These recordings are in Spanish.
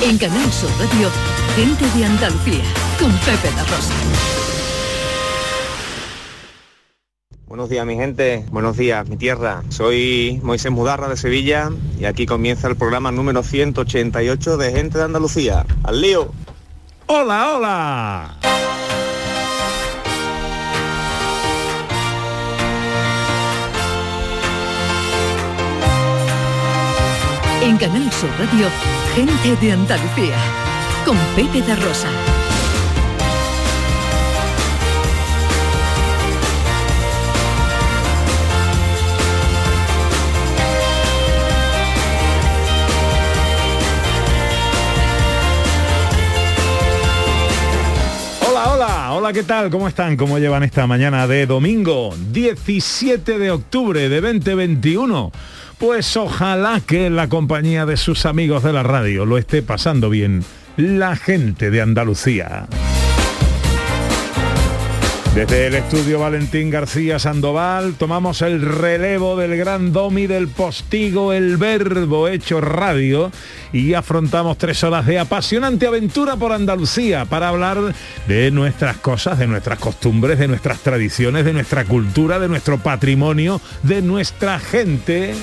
En Canal Sur Radio, Gente de Andalucía, con Pepe La Rosa. Buenos días mi gente, buenos días mi tierra. Soy Moisés Mudarra de Sevilla y aquí comienza el programa número 188 de Gente de Andalucía. ¡Al lío! ¡Hola, hola! En Canal Sur Radio, Gente de Andalucía, con Pepe de Rosa. Hola, hola, hola, ¿qué tal? ¿Cómo están? ¿Cómo llevan esta mañana de domingo 17 de octubre de 2021? Pues ojalá que en la compañía de sus amigos de la radio lo esté pasando bien la gente de Andalucía. Desde el estudio Valentín García Sandoval tomamos el relevo del gran domi del postigo, el verbo hecho radio y afrontamos tres horas de apasionante aventura por Andalucía para hablar de nuestras cosas, de nuestras costumbres, de nuestras tradiciones, de nuestra cultura, de nuestro patrimonio, de nuestra gente.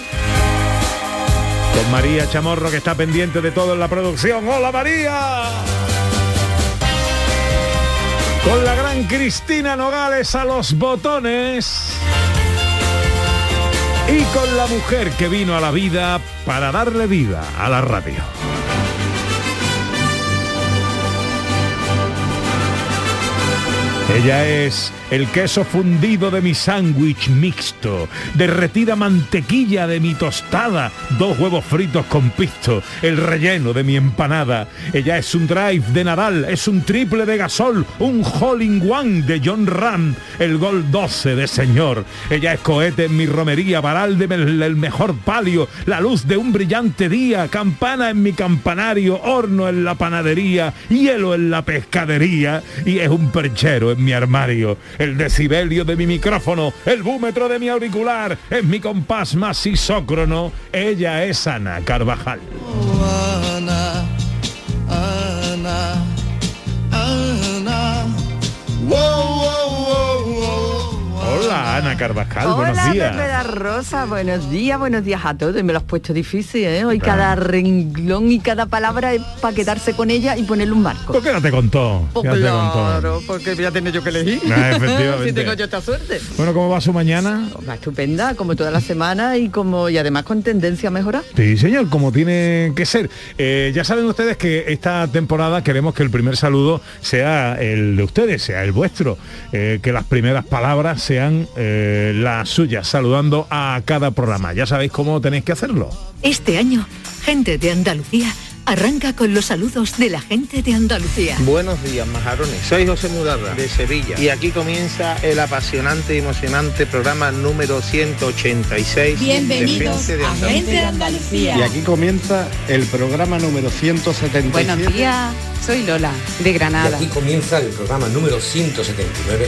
Con María Chamorro que está pendiente de todo en la producción. ¡Hola María! Con la gran Cristina Nogales a los botones. Y con la mujer que vino a la vida para darle vida a la radio. Ella es el queso fundido de mi sándwich mixto, derretida mantequilla de mi tostada, dos huevos fritos con pisto, el relleno de mi empanada. Ella es un drive de Nadal, es un triple de gasol, un hole one de John Ram, el gol 12 de señor. Ella es cohete en mi romería, varal de el mejor palio, la luz de un brillante día, campana en mi campanario, horno en la panadería, hielo en la pescadería y es un perchero en mi armario, el decibelio de mi micrófono, el búmetro de mi auricular, es mi compás más isócrono, ella es Ana Carvajal. Ana, Ana, Ana. Hola Ana Carvajal, Hola, buenos días. Pepe da Rosa, buenos días, buenos días a todos. Me lo has puesto difícil, ¿eh? Hoy cada renglón y cada palabra es para quedarse con ella y ponerle un marco. ¿Por qué no te contó? Pues Ya te contó. claro, porque ya tengo yo que elegir. Ah, si tengo yo esta suerte. Bueno, ¿cómo va su mañana? Va estupenda, como toda la semana y como y además con tendencia a mejorar. Sí, señor, como tiene que ser. Eh, ya saben ustedes que esta temporada queremos que el primer saludo sea el de ustedes, sea el vuestro, eh, que las primeras palabras sean eh, las suyas, saludando a cada programa. Ya sabéis cómo tenéis que hacerlo. Este año, Gente de Andalucía arranca con los saludos de la gente de Andalucía. Buenos días, majarones. Soy José Mudarra, de Sevilla. Y aquí comienza el apasionante y emocionante programa número 186 Bienvenidos de Gente de a Andalucía. Gente de Andalucía. Y aquí comienza el programa número 177. Buenos días, soy Lola, de Y Granada. aquí comienza el programa número 179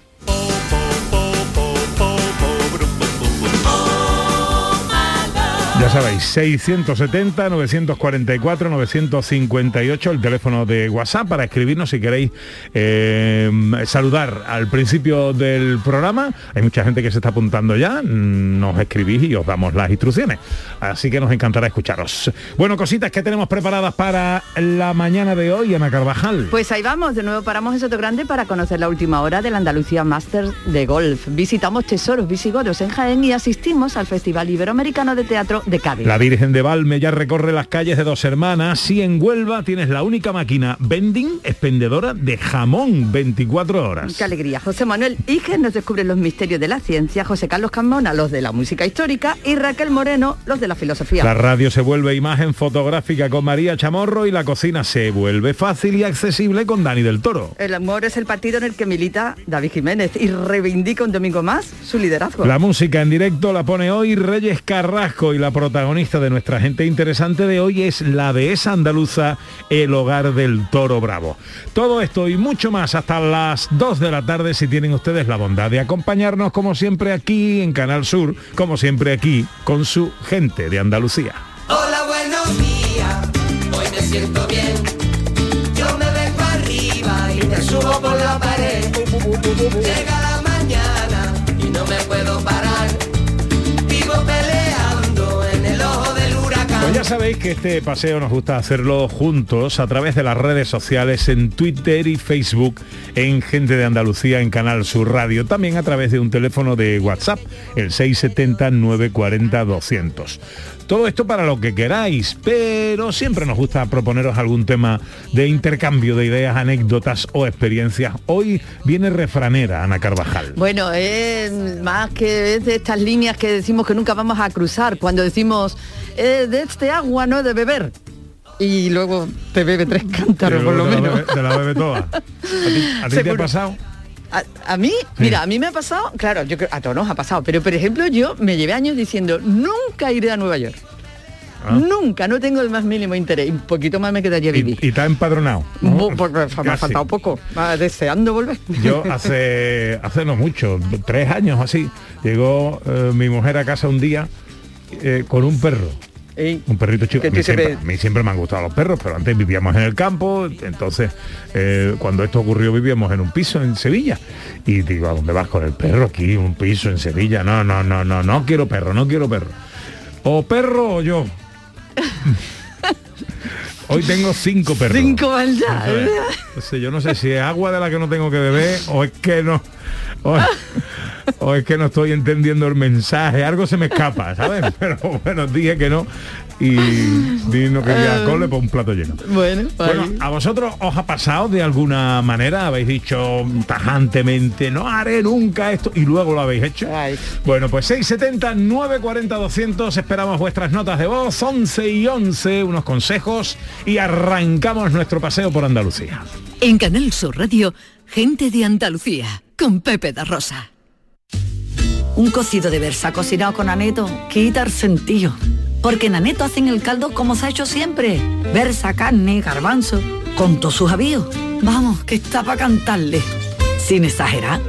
Ya sabéis, 670 944 958 el teléfono de WhatsApp para escribirnos si queréis eh, saludar al principio del programa. Hay mucha gente que se está apuntando ya, nos escribís y os damos las instrucciones. Así que nos encantará escucharos. Bueno, cositas que tenemos preparadas para la mañana de hoy, Ana Carvajal. Pues ahí vamos, de nuevo paramos en Soto Grande para conocer la última hora del Andalucía Masters de Golf. Visitamos tesoros visigodos en Jaén y asistimos al Festival Iberoamericano de Teatro de Cádiz. La Virgen de Valme ya recorre las calles de dos hermanas y en Huelva tienes la única máquina vending expendedora de jamón 24 horas. Qué alegría. José Manuel Iges nos descubre los misterios de la ciencia, José Carlos Carmona los de la música histórica y Raquel Moreno los de la filosofía. La radio se vuelve imagen fotográfica con María Chamorro y la cocina se vuelve fácil y accesible con Dani del Toro. El amor es el partido en el que milita David Jiménez y reivindica un domingo más su liderazgo. La música en directo la pone hoy Reyes Carrasco y la protagonista de nuestra gente interesante de hoy es la dehesa andaluza El Hogar del Toro Bravo. Todo esto y mucho más hasta las 2 de la tarde si tienen ustedes la bondad de acompañarnos como siempre aquí en Canal Sur, como siempre aquí con su gente de Andalucía. Hola, buenos días, hoy me siento bien. Yo me vengo arriba y me subo por la pared. Llega ya sabéis que este paseo nos gusta hacerlo juntos a través de las redes sociales, en Twitter y Facebook, en Gente de Andalucía, en Canal Sur Radio, también a través de un teléfono de WhatsApp, el 670-940-200. Todo esto para lo que queráis, pero siempre nos gusta proponeros algún tema de intercambio de ideas, anécdotas o experiencias. Hoy viene refranera Ana Carvajal. Bueno, es más que es de estas líneas que decimos que nunca vamos a cruzar, cuando decimos eh, de este agua no he de beber. Y luego te bebe tres cántaros por lo menos. bebe- te la bebe toda. ¿A ti, a ti te ha pasado? A, a mí, mira, a mí me ha pasado, claro, yo creo, a todos nos ha pasado, pero por ejemplo yo me llevé años diciendo, nunca iré a Nueva York. Ah. Nunca, no tengo el más mínimo interés. Un poquito más me quedaría vivir. Y está empadronado. ¿no? Por- me ha faltado poco, deseando volver. Yo hace hace no mucho, tres años así, llegó eh, mi mujer a casa un día eh, con un perro. Un perrito chico. A mí, siempre, siempre- a mí siempre me han gustado los perros, pero antes vivíamos en el campo, entonces eh, cuando esto ocurrió vivíamos en un piso en Sevilla. Y digo, ¿a dónde vas con el perro aquí? Un piso en Sevilla. No, no, no, no, no quiero perro, no quiero perro. O perro o yo. Hoy tengo cinco perros. Cinco maldad. Entonces, yo no sé si es agua de la que no tengo que beber o es que no. O, o es que no estoy entendiendo el mensaje, algo se me escapa, ¿sabes? Pero bueno, dije que no y di no quería cole por un plato lleno. Bueno, Bueno. ¿a vosotros os ha pasado de alguna manera? ¿Habéis dicho tajantemente, no haré nunca esto y luego lo habéis hecho? Ay. Bueno, pues 670 940 200 esperamos vuestras notas de voz, 11 y 11, unos consejos y arrancamos nuestro paseo por Andalucía. En Canal Sur Radio, gente de Andalucía, con Pepe da Rosa. Un cocido de versa cocinado con aneto quita el sentido. Porque en aneto hacen el caldo como se ha hecho siempre. Versa, carne, garbanzo, con todos sus avíos. Vamos, que está para cantarle. Sin exagerar.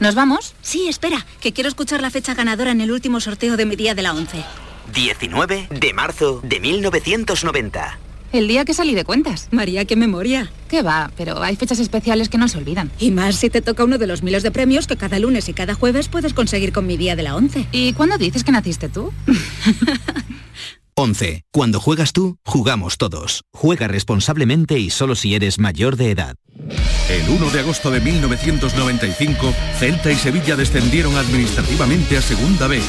¿Nos vamos? Sí, espera, que quiero escuchar la fecha ganadora en el último sorteo de mi día de la 11. 19 de marzo de 1990. El día que salí de cuentas. María, qué memoria. ¿Qué va? Pero hay fechas especiales que no se olvidan. Y más si te toca uno de los miles de premios que cada lunes y cada jueves puedes conseguir con mi día de la 11. ¿Y cuándo dices que naciste tú? 11. Cuando juegas tú, jugamos todos. Juega responsablemente y solo si eres mayor de edad. El 1 de agosto de 1995, Celta y Sevilla descendieron administrativamente a Segunda B.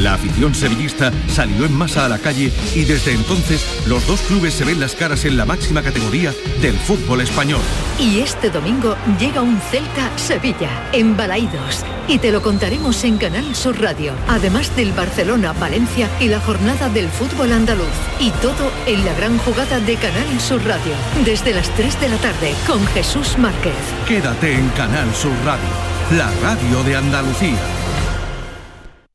La afición sevillista salió en masa a la calle y desde entonces los dos clubes se ven las caras en la máxima categoría del fútbol español. Y este domingo llega un Celta Sevilla en Balaídos y te lo contaremos en Canal Sur Radio, además del Barcelona Valencia y la jornada del fútbol andaluz y todo en la gran jugada de Canal Sur Radio desde las 3 de la tarde con Jesús Márquez. Quédate en Canal Sur Radio, la radio de Andalucía.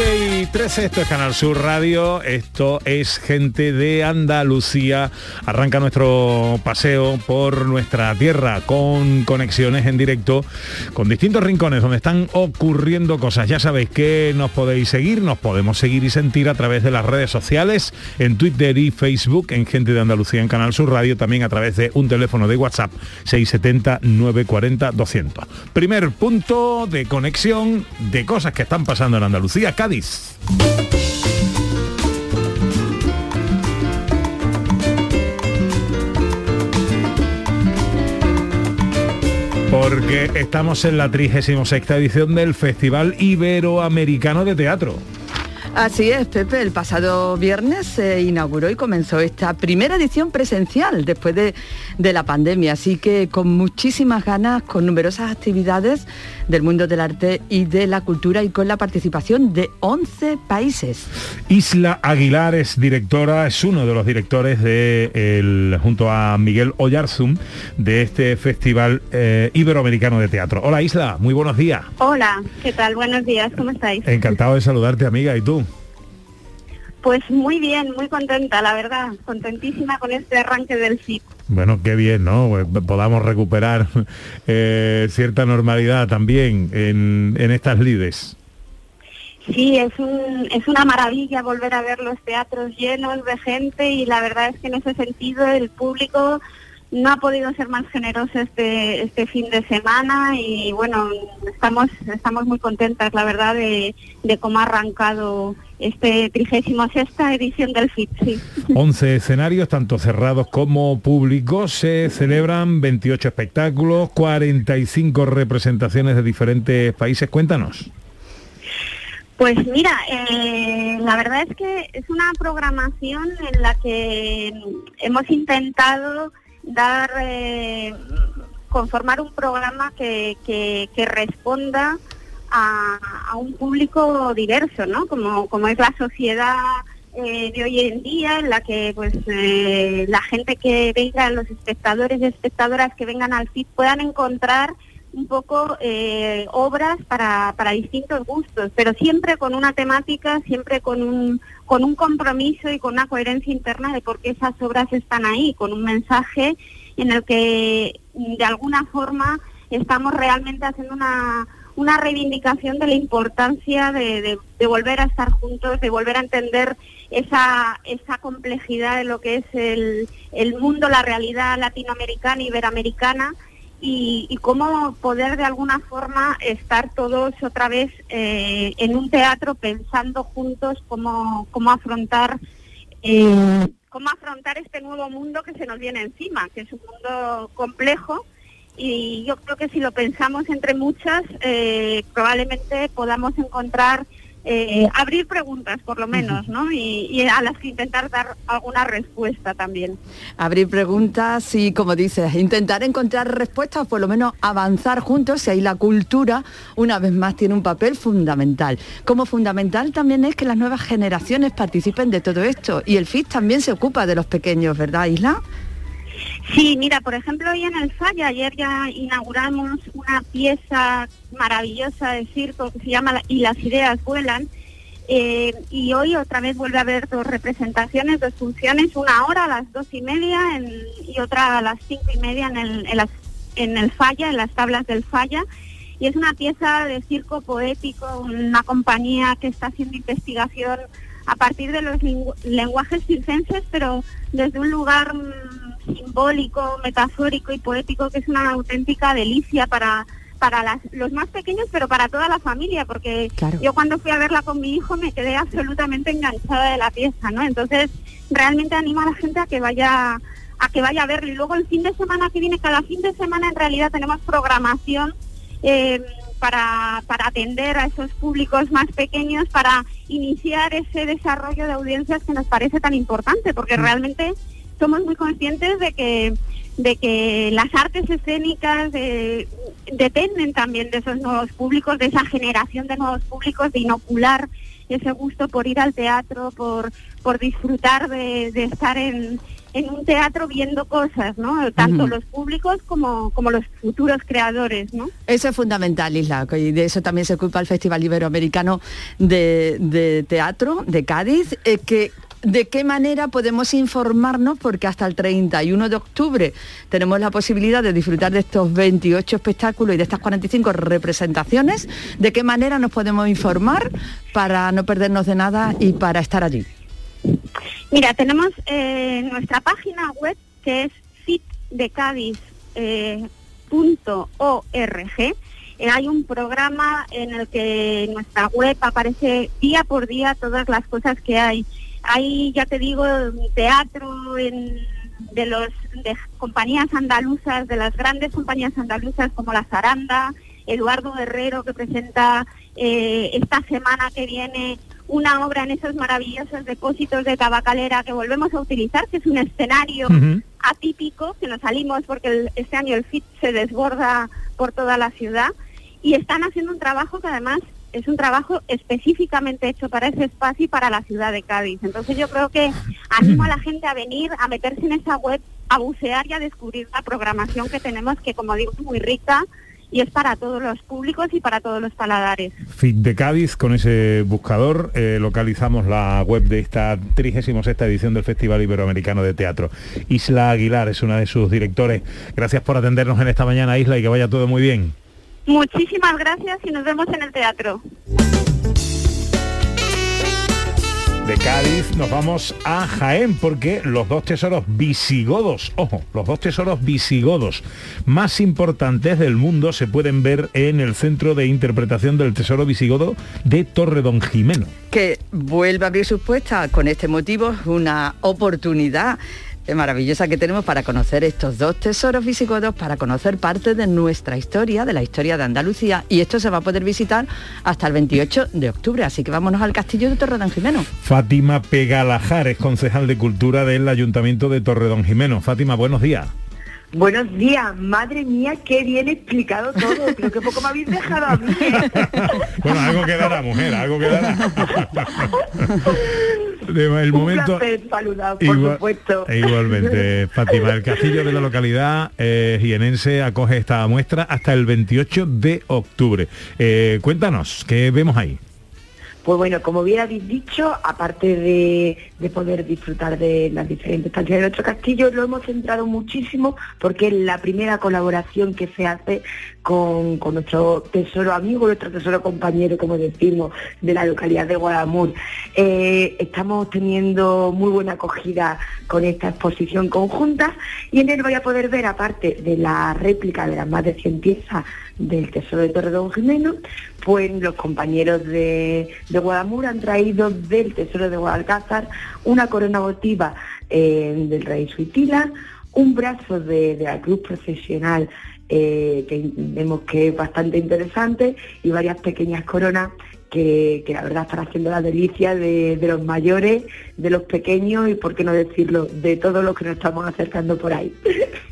11 y 13, esto es Canal Sur Radio, esto es gente de Andalucía. Arranca nuestro paseo por nuestra tierra con conexiones en directo con distintos rincones donde están ocurriendo cosas. Ya sabéis que nos podéis seguir, nos podemos seguir y sentir a través de las redes sociales, en Twitter y Facebook, en Gente de Andalucía en Canal Sur Radio, también a través de un teléfono de WhatsApp 670 940 200. Primer punto de conexión de cosas que están pasando en Andalucía, Porque estamos en la 36 edición del Festival Iberoamericano de Teatro. Así es, Pepe. El pasado viernes se inauguró y comenzó esta primera edición presencial después de, de, la pandemia. Así que con muchísimas ganas, con numerosas actividades del mundo del arte y de la cultura y con la participación de 11 países. Isla Aguilar es directora, es uno de los directores de el, junto a Miguel Oyarzum de este Festival eh, Iberoamericano de Teatro. Hola Isla, muy buenos días. Hola, ¿qué tal? Buenos días, ¿cómo estáis? Encantado de saludarte amiga, ¿y tú? Pues muy bien, muy contenta, la verdad, contentísima con este arranque del FIP. Bueno, qué bien, ¿no? Pues podamos recuperar eh, cierta normalidad también en, en estas lides. Sí, es, un, es una maravilla volver a ver los teatros llenos de gente y la verdad es que en ese sentido el público no ha podido ser más generoso este este fin de semana y bueno estamos estamos muy contentas la verdad de, de cómo ha arrancado este 36 edición del FIT. Sí. 11 escenarios, tanto cerrados como públicos, se celebran 28 espectáculos, 45 representaciones de diferentes países. Cuéntanos. Pues mira, eh, la verdad es que es una programación en la que hemos intentado dar, eh, conformar un programa que, que, que responda a, a, un público diverso, ¿no? Como, como es la sociedad eh, de hoy en día, en la que pues eh, la gente que venga, los espectadores y espectadoras que vengan al FIT puedan encontrar un poco eh, obras para, para distintos gustos, pero siempre con una temática, siempre con un, con un compromiso y con una coherencia interna de por qué esas obras están ahí, con un mensaje en el que de alguna forma estamos realmente haciendo una, una reivindicación de la importancia de, volver a estar juntos, de volver a entender esa, esa complejidad de lo que es el, el mundo, la realidad latinoamericana, iberoamericana, y, y, cómo poder de alguna forma estar todos otra vez eh, en un teatro pensando juntos cómo, cómo afrontar eh, cómo afrontar este nuevo mundo que se nos viene encima, que es un mundo complejo y yo creo que si lo pensamos entre muchas, eh, probablemente podamos encontrar, eh, abrir preguntas por lo menos, ¿no? Y, y, a las que intentar dar alguna respuesta también. Abrir preguntas y, como dices, intentar encontrar respuestas, por lo menos avanzar juntos, y ahí la cultura, una vez más, tiene un papel fundamental. Como fundamental también es que las nuevas generaciones participen de todo esto, y el FIT también se ocupa de los pequeños, ¿verdad, Isla? Sí, mira, por ejemplo, hoy en el Falla, ayer ya inauguramos una pieza maravillosa de circo que se llama Y las ideas vuelan, eh, y hoy otra vez vuelve a haber dos representaciones, dos funciones, una hora a las dos y media y otra a las cinco y media en el, en el Falla, en las tablas del Falla, y es una pieza de circo poético, una compañía que está haciendo investigación a partir de los lenguajes circenses, pero desde un lugar simbólico, metafórico y poético que es una auténtica delicia para para las, los más pequeños, pero para toda la familia, porque claro. yo cuando fui a verla con mi hijo me quedé absolutamente enganchada de la pieza, ¿no? Entonces, realmente animo a la gente a que vaya a que vaya a verlo. Y luego el fin de semana que viene, cada fin de semana en realidad tenemos programación eh, para, para atender a esos públicos más pequeños, para iniciar ese desarrollo de audiencias que nos parece tan importante, porque mm. realmente somos muy conscientes de que de que las artes escénicas de, dependen también de esos nuevos públicos, de esa generación de nuevos públicos, de inocular ese gusto por ir al teatro, por, por disfrutar de, de estar en, en un teatro viendo cosas, ¿no? Tanto los públicos como, como los futuros creadores, ¿no? Eso es fundamental, Isla, y de eso también se culpa el Festival Iberoamericano de, de Teatro de Cádiz, eh, que de qué manera podemos informarnos, porque hasta el 31 de octubre tenemos la posibilidad de disfrutar de estos 28 espectáculos y de estas 45 representaciones, de qué manera nos podemos informar para no perdernos de nada y para estar allí. Mira, tenemos eh, nuestra página web que es fitdecadiz.org. Eh, hay un programa en el que nuestra web aparece día por día todas las cosas que hay. Hay, ya te digo, teatro de los de compañías andaluzas, de las grandes compañías andaluzas como la Zaranda, Eduardo Guerrero que presenta eh, esta semana que viene una obra en esos maravillosos depósitos de tabacalera que volvemos a utilizar, que es un escenario atípico, que nos salimos porque el- este año el FIT se desborda por toda la ciudad y están haciendo un trabajo que además es un trabajo específicamente hecho para ese espacio y para la ciudad de Cádiz. Entonces yo creo que animo a la gente a venir, a meterse en esa web, a bucear y a descubrir la programación que tenemos, que como digo es muy rica y es para todos los públicos y para todos los paladares. Fit de Cádiz, con ese buscador eh, localizamos la web de esta 36 edición del Festival Iberoamericano de Teatro. Isla Aguilar es una de sus directores. Gracias por atendernos en esta mañana, Isla, y que vaya todo muy bien. Muchísimas gracias y nos vemos en el teatro. De Cádiz nos vamos a Jaén porque los dos tesoros visigodos, ojo, los dos tesoros visigodos más importantes del mundo se pueden ver en el Centro de Interpretación del Tesoro Visigodo de Torre Don Jimeno. que vuelve a abrir sus puertas con este motivo, una oportunidad maravillosa que tenemos para conocer estos dos tesoros visigodos, para conocer parte de nuestra historia, de la historia de Andalucía, y esto se va a poder visitar hasta el 28 de octubre, así que vámonos al castillo de Torredón Jimeno. Fátima Pegalajar es concejal de Cultura del Ayuntamiento de Torre Don Jimeno. Fátima, buenos días. Buenos días, madre mía, qué bien explicado todo. Creo que poco me habéis dejado a mí. Bueno, algo quedará, mujer, algo quedará. El Un momento... placer saludar, por Igual- supuesto. e igualmente, Fátima, el castillo de la localidad eh, jienense acoge esta muestra hasta el 28 de octubre. Eh, cuéntanos, ¿qué vemos ahí? Pues bueno, como bien habéis dicho, aparte de, de poder disfrutar de las diferentes estancias de nuestro castillo, lo hemos centrado muchísimo porque es la primera colaboración que se hace con, con nuestro tesoro amigo, nuestro tesoro compañero, como decimos, de la localidad de Guadamur. Eh, estamos teniendo muy buena acogida con esta exposición conjunta y en él voy a poder ver, aparte de la réplica de las más de 100 piezas del Tesoro de Torredón Jimeno, pues los compañeros de, de Guadamur han traído del Tesoro de Guadalcázar una corona votiva eh, del rey Suitila, un brazo de, la cruz procesional eh, que vemos que es bastante interesante y varias pequeñas coronas que, que la verdad están haciendo la delicia de, de los mayores, de los pequeños y, por qué no decirlo, de todos los que nos estamos acercando por ahí.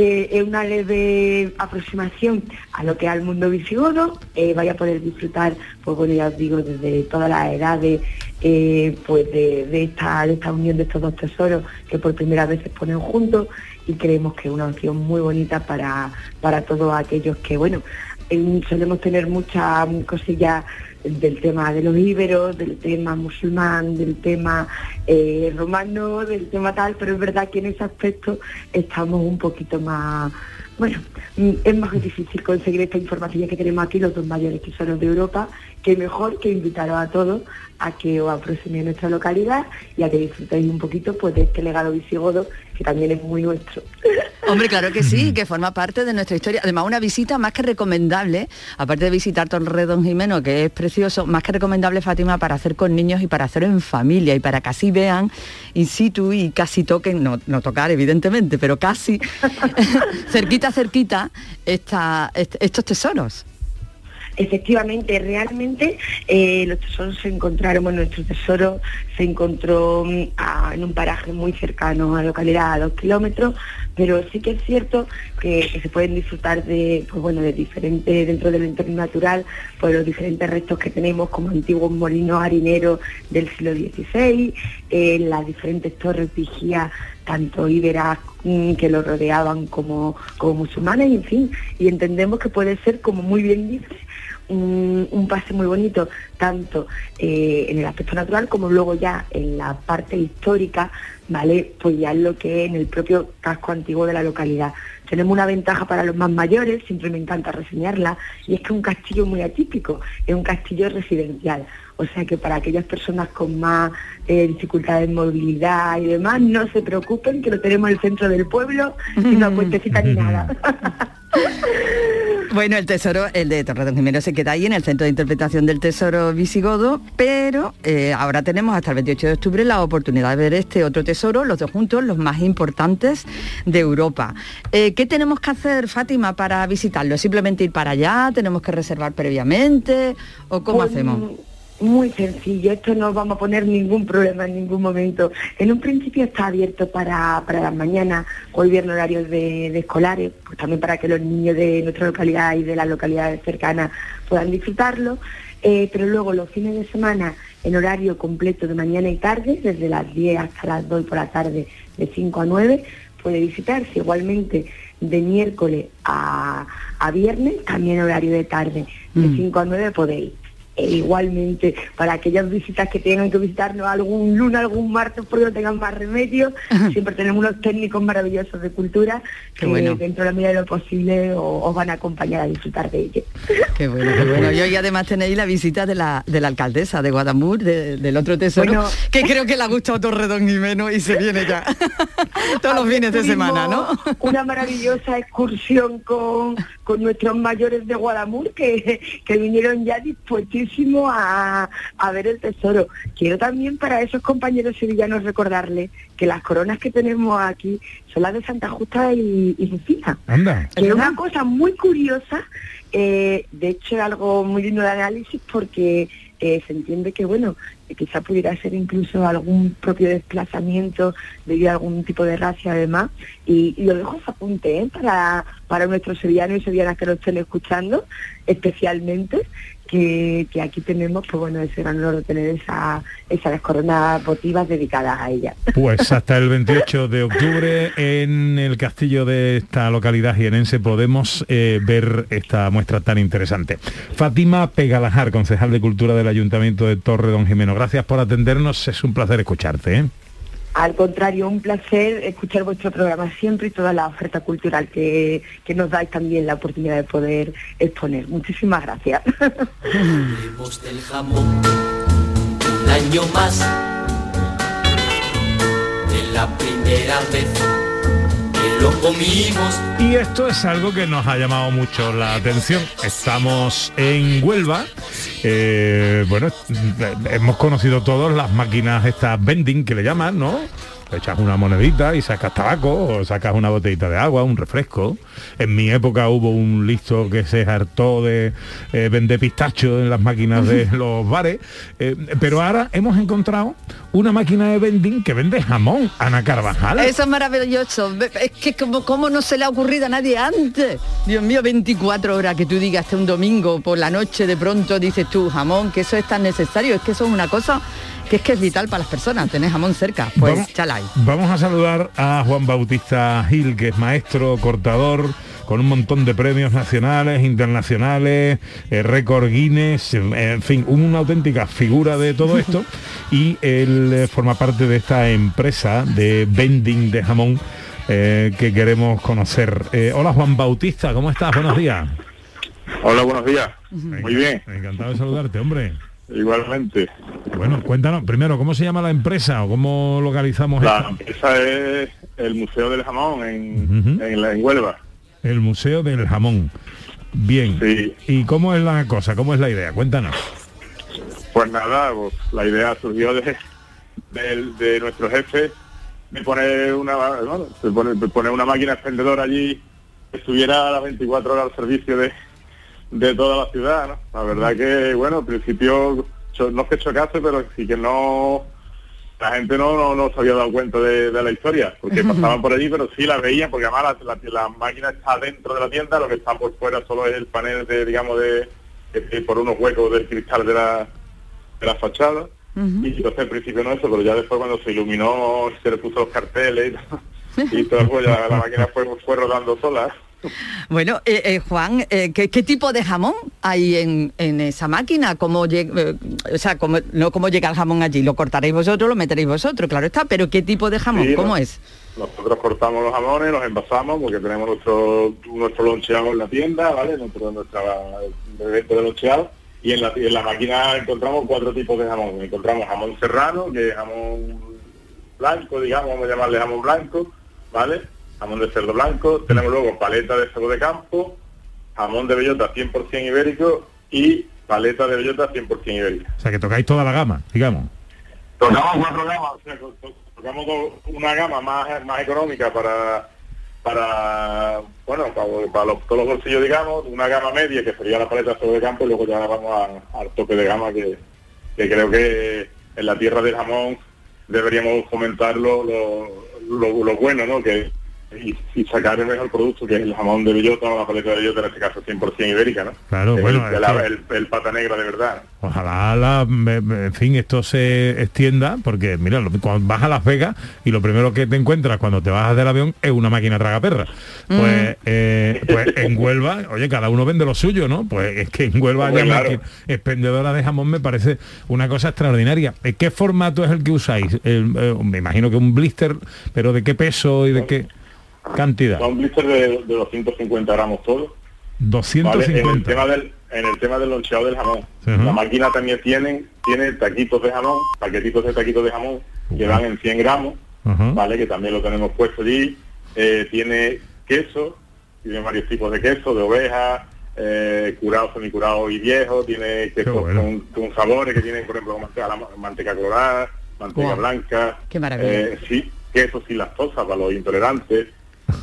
Eh, es una leve aproximación a lo que es el mundo visigodo, eh, a poder disfrutar, pues bueno, ya os digo, desde todas las edades, eh, pues de, de esta, de esta unión de estos dos tesoros que por primera vez se ponen juntos y creemos que es una opción muy bonita para, para todos aquellos que, bueno, solemos tener muchas cosillas del tema de los íberos, del tema musulmán, del tema eh, romano, del tema tal, pero es verdad que en ese aspecto estamos un poquito más, bueno, mm, es más difícil conseguir esta información que tenemos aquí los dos mayores tesoros de Europa, que mejor que invitaros a todos a que os aproximéis a nuestra localidad y a que disfrutéis un poquito pues de este legado visigodo que también es muy nuestro. Hombre, claro que sí, que forma parte de nuestra historia. Además, una visita más que recomendable, aparte de visitar Torredón Jimeno, que es precioso, más que recomendable, Fátima, para hacer con niños y para hacer en familia y para que así vean in situ y casi toquen, no, tocar evidentemente, pero casi cerquita, cerquita esta- est- estos tesoros. Efectivamente, realmente eh, los tesoros se encontraron, bueno, nuestro tesoro se encontró mm, en un paraje muy cercano a la localidad, a dos kilómetros, pero sí que es cierto que, que se pueden disfrutar de, pues bueno, de diferentes, dentro del entorno natural, pues los diferentes restos que tenemos como antiguos molinos harineros del siglo XVI, eh, las diferentes torres vigías, tanto íberas mm, que lo rodeaban como, como musulmanes, y en fin, y entendemos que puede ser, como muy bien dice, un, un pase muy bonito, tanto eh, en el aspecto natural como luego ya en la parte histórica, ¿vale? Pues ya en lo que es en el propio casco antiguo de la localidad. Tenemos una ventaja para los más mayores, siempre me encanta reseñarla, y es que es un castillo muy atípico, es un castillo residencial. O sea que para aquellas personas con más eh, dificultades de movilidad y demás, no se preocupen que lo tenemos en el centro del pueblo, sin una puentecita ni nada. Bueno, el tesoro, el de Torredón Jimeno se queda ahí en el Centro de Interpretación del Tesoro Visigodo, pero eh, ahora tenemos hasta el 28 de octubre la oportunidad de ver este otro tesoro, los dos juntos, los más importantes de Europa. Eh, ¿Qué tenemos que hacer, Fátima, para visitarlo? ¿Simplemente ir para allá? ¿Tenemos que reservar previamente? ¿O cómo Pues, hacemos? Muy sencillo, esto no vamos a poner ningún problema en ningún momento. En un principio está abierto para, para las mañanas, hoy viernes horarios de, de escolares, pues también para que los niños de nuestra localidad y de las localidades cercanas puedan disfrutarlo. Eh, pero luego los fines de semana en horario completo de mañana y tarde, desde las 10 hasta las 2 por la tarde, de 5 a 9, puede visitarse igualmente de miércoles a, a viernes, también horario de tarde, de 5 a 9 podéis. E igualmente, para aquellas visitas que tengan que visitarnos algún lunes, algún martes, porque no tengan más remedio, siempre tenemos unos técnicos maravillosos de cultura que bueno. dentro de la medida de lo posible os van a acompañar a disfrutar de ello. Qué bueno, qué bueno. Y hoy además tenéis la visita de la, de la alcaldesa de Guadamur, de- del otro tesoro, Bueno. que creo que le ha gustado Torredón Jimeno y se viene ya. Todos los fines de semana, ¿no? Una maravillosa excursión con, con nuestros mayores de Guadamur que, que vinieron ya dispuestísimos a, a ver el tesoro. Quiero también para esos compañeros sevillanos recordarles que las coronas que tenemos aquí son las de Santa Justa y, y Lucía. Anda. Que es una cosa muy curiosa, eh, de hecho algo muy lindo de análisis porque eh, se entiende que, bueno, que quizá pudiera ser incluso algún propio desplazamiento debido a algún tipo de racia además, y, y lo dejo ese apunte ¿eh? para, para nuestros sevillanos y sevillanas que lo estén escuchando, especialmente, que, aquí tenemos, pues bueno, ese gran honor tener esa, esas coronas votivas dedicadas a ella. Pues hasta el 28 de octubre en el castillo de esta localidad jienense podemos eh, ver esta muestra tan interesante. Fátima Pegalajar, concejal de Cultura del Ayuntamiento de Torre Don Jimeno, gracias por atendernos, es un placer escucharte. ¿eh? Al contrario, un placer escuchar vuestro programa siempre y toda la oferta cultural que, que nos dais también la oportunidad de poder exponer. Muchísimas gracias. Lo comimos. Y esto es algo que nos ha llamado mucho la atención. Estamos en Huelva. eh, bueno, eh, hemos conocido todos las máquinas estas vending que le llaman, ¿no? Le echas una monedita y sacas tabaco o sacas una botellita de agua, un refresco. En mi época hubo un listo que se hartó de eh, vender pistacho en las máquinas de los bares. eh, pero ahora hemos encontrado una máquina de vending que vende jamón, Ana Carvajal. Eso es maravilloso. Es que como, como no se le ha ocurrido a nadie antes. Dios mío, 24 horas que tú digas que un domingo por la noche de pronto dices tú jamón, que eso es tan necesario. Es que eso es una cosa que es que es vital para las personas, tener jamón cerca. Pues Vamos- chala ahí. Vamos a saludar a Juan Bautista Gil, que es maestro, cortador, con un montón de premios nacionales, internacionales, eh, récord Guinness, eh, en fin, una auténtica figura de todo esto. y él eh, forma parte de esta empresa de vending de jamón eh, que queremos conocer. Eh, hola Juan Bautista, ¿cómo estás? Buenos días. Hola, buenos días. Muy bien. Encantado de saludarte, hombre. Igualmente. Bueno, cuéntanos, primero, ¿cómo se llama la empresa o cómo localizamos La esto? empresa es el Museo del Jamón en, en, la- en Huelva. El Museo del Jamón. Bien. ¿Y cómo es la cosa? ¿Cómo es la idea? Cuéntanos. Pues nada, pues, la idea surgió de, de nuestro jefe de poner una bueno, de poner, de poner una máquina expendedora allí que estuviera a las 24 horas al servicio de, de toda la ciudad, ¿no? La verdad que, bueno, al principio no es que chocase, pero sí que no la gente no, no, no se había dado cuenta de, de la historia, porque pasaban por allí, pero sí la veían, porque además la, la- la máquina está dentro de la tienda, lo que está por fuera solo es el panel de, digamos, de, por unos huecos del cristal de la, de la fachada. Y entonces al principio no eso, pero ya después cuando se iluminó, se le puso los carteles y todo, y todo, pues ya la máquina fue, fue rodando sola. Bueno, eh, eh, Juan, eh, ¿qué, qué tipo de jamón hay en, en esa máquina? ¿Cómo lleg- eh, o sea, cómo- no cómo llega el jamón allí, lo cortaréis vosotros, lo meteréis vosotros, claro está, pero ¿qué tipo de jamón? Sí, ¿Cómo es? Nosotros cortamos los jamones, los envasamos, porque tenemos nuestro nuestro loncheado en la tienda, ¿vale? Nuestro, nuestra evento de loncheado. Y en la, y en la máquina encontramos cuatro tipos de jamón. Encontramos jamón serrano, que es jamón blanco, digamos, vamos a llamarle jamón blanco, ¿vale? Jamón de cerdo blanco. Tenemos luego paleta de cerdo de campo, jamón de bellota 100% ibérico y paleta de bellota 100% ibérica. O sea, que tocáis toda la gama, digamos. Tocamos cuatro gamas, o sea, to- to- tocamos una gama más, más económica para para bueno para, para los, todos los bolsillos digamos, una gama media que sería la paleta sobre de campo y luego ya vamos al tope de gama que, que creo que en la tierra del jamón deberíamos comentar lo, lo, lo- lo bueno, ¿no? Que y, y sacar el mejor producto que es el jamón de bellota o la paleta de bellota en este caso 100% ibérica, ¿no? Claro, es bueno, el, el- el pata negra de verdad. Ojalá, la- en fin, esto se extienda, porque mira, lo- cuando vas a Las Vegas y lo primero que te encuentras cuando te bajas del avión es una máquina tragaperra. Pues, eh, pues en Huelva, oye, cada uno vende lo suyo, ¿no? Pues es que en Huelva haya claro. máquina expendedora de jamón me parece una cosa extraordinaria. ¿Eh, ¿Qué formato es el que usáis? El- eh, me imagino que un blister, pero ¿de qué peso y de qué cantidad? Un blister de, de 250 gramos todo. ¿vale? En el 250. tema del, en el tema del loncheado del jamón. La máquina también tiene, tiene taquitos de jamón, paquetitos de taquitos de jamón, que van en 100 gramos. ¿vale? Que también lo tenemos puesto allí. Eh, tiene queso, tiene varios tipos de queso, de oveja, eh, curado, semicurado y viejo, tiene queso bueno. con, con sabores que tiene, por ejemplo, manteca, manteca colorada, manteca blanca, Qué maravilla. eh, sí, queso sin lactosa para los intolerantes,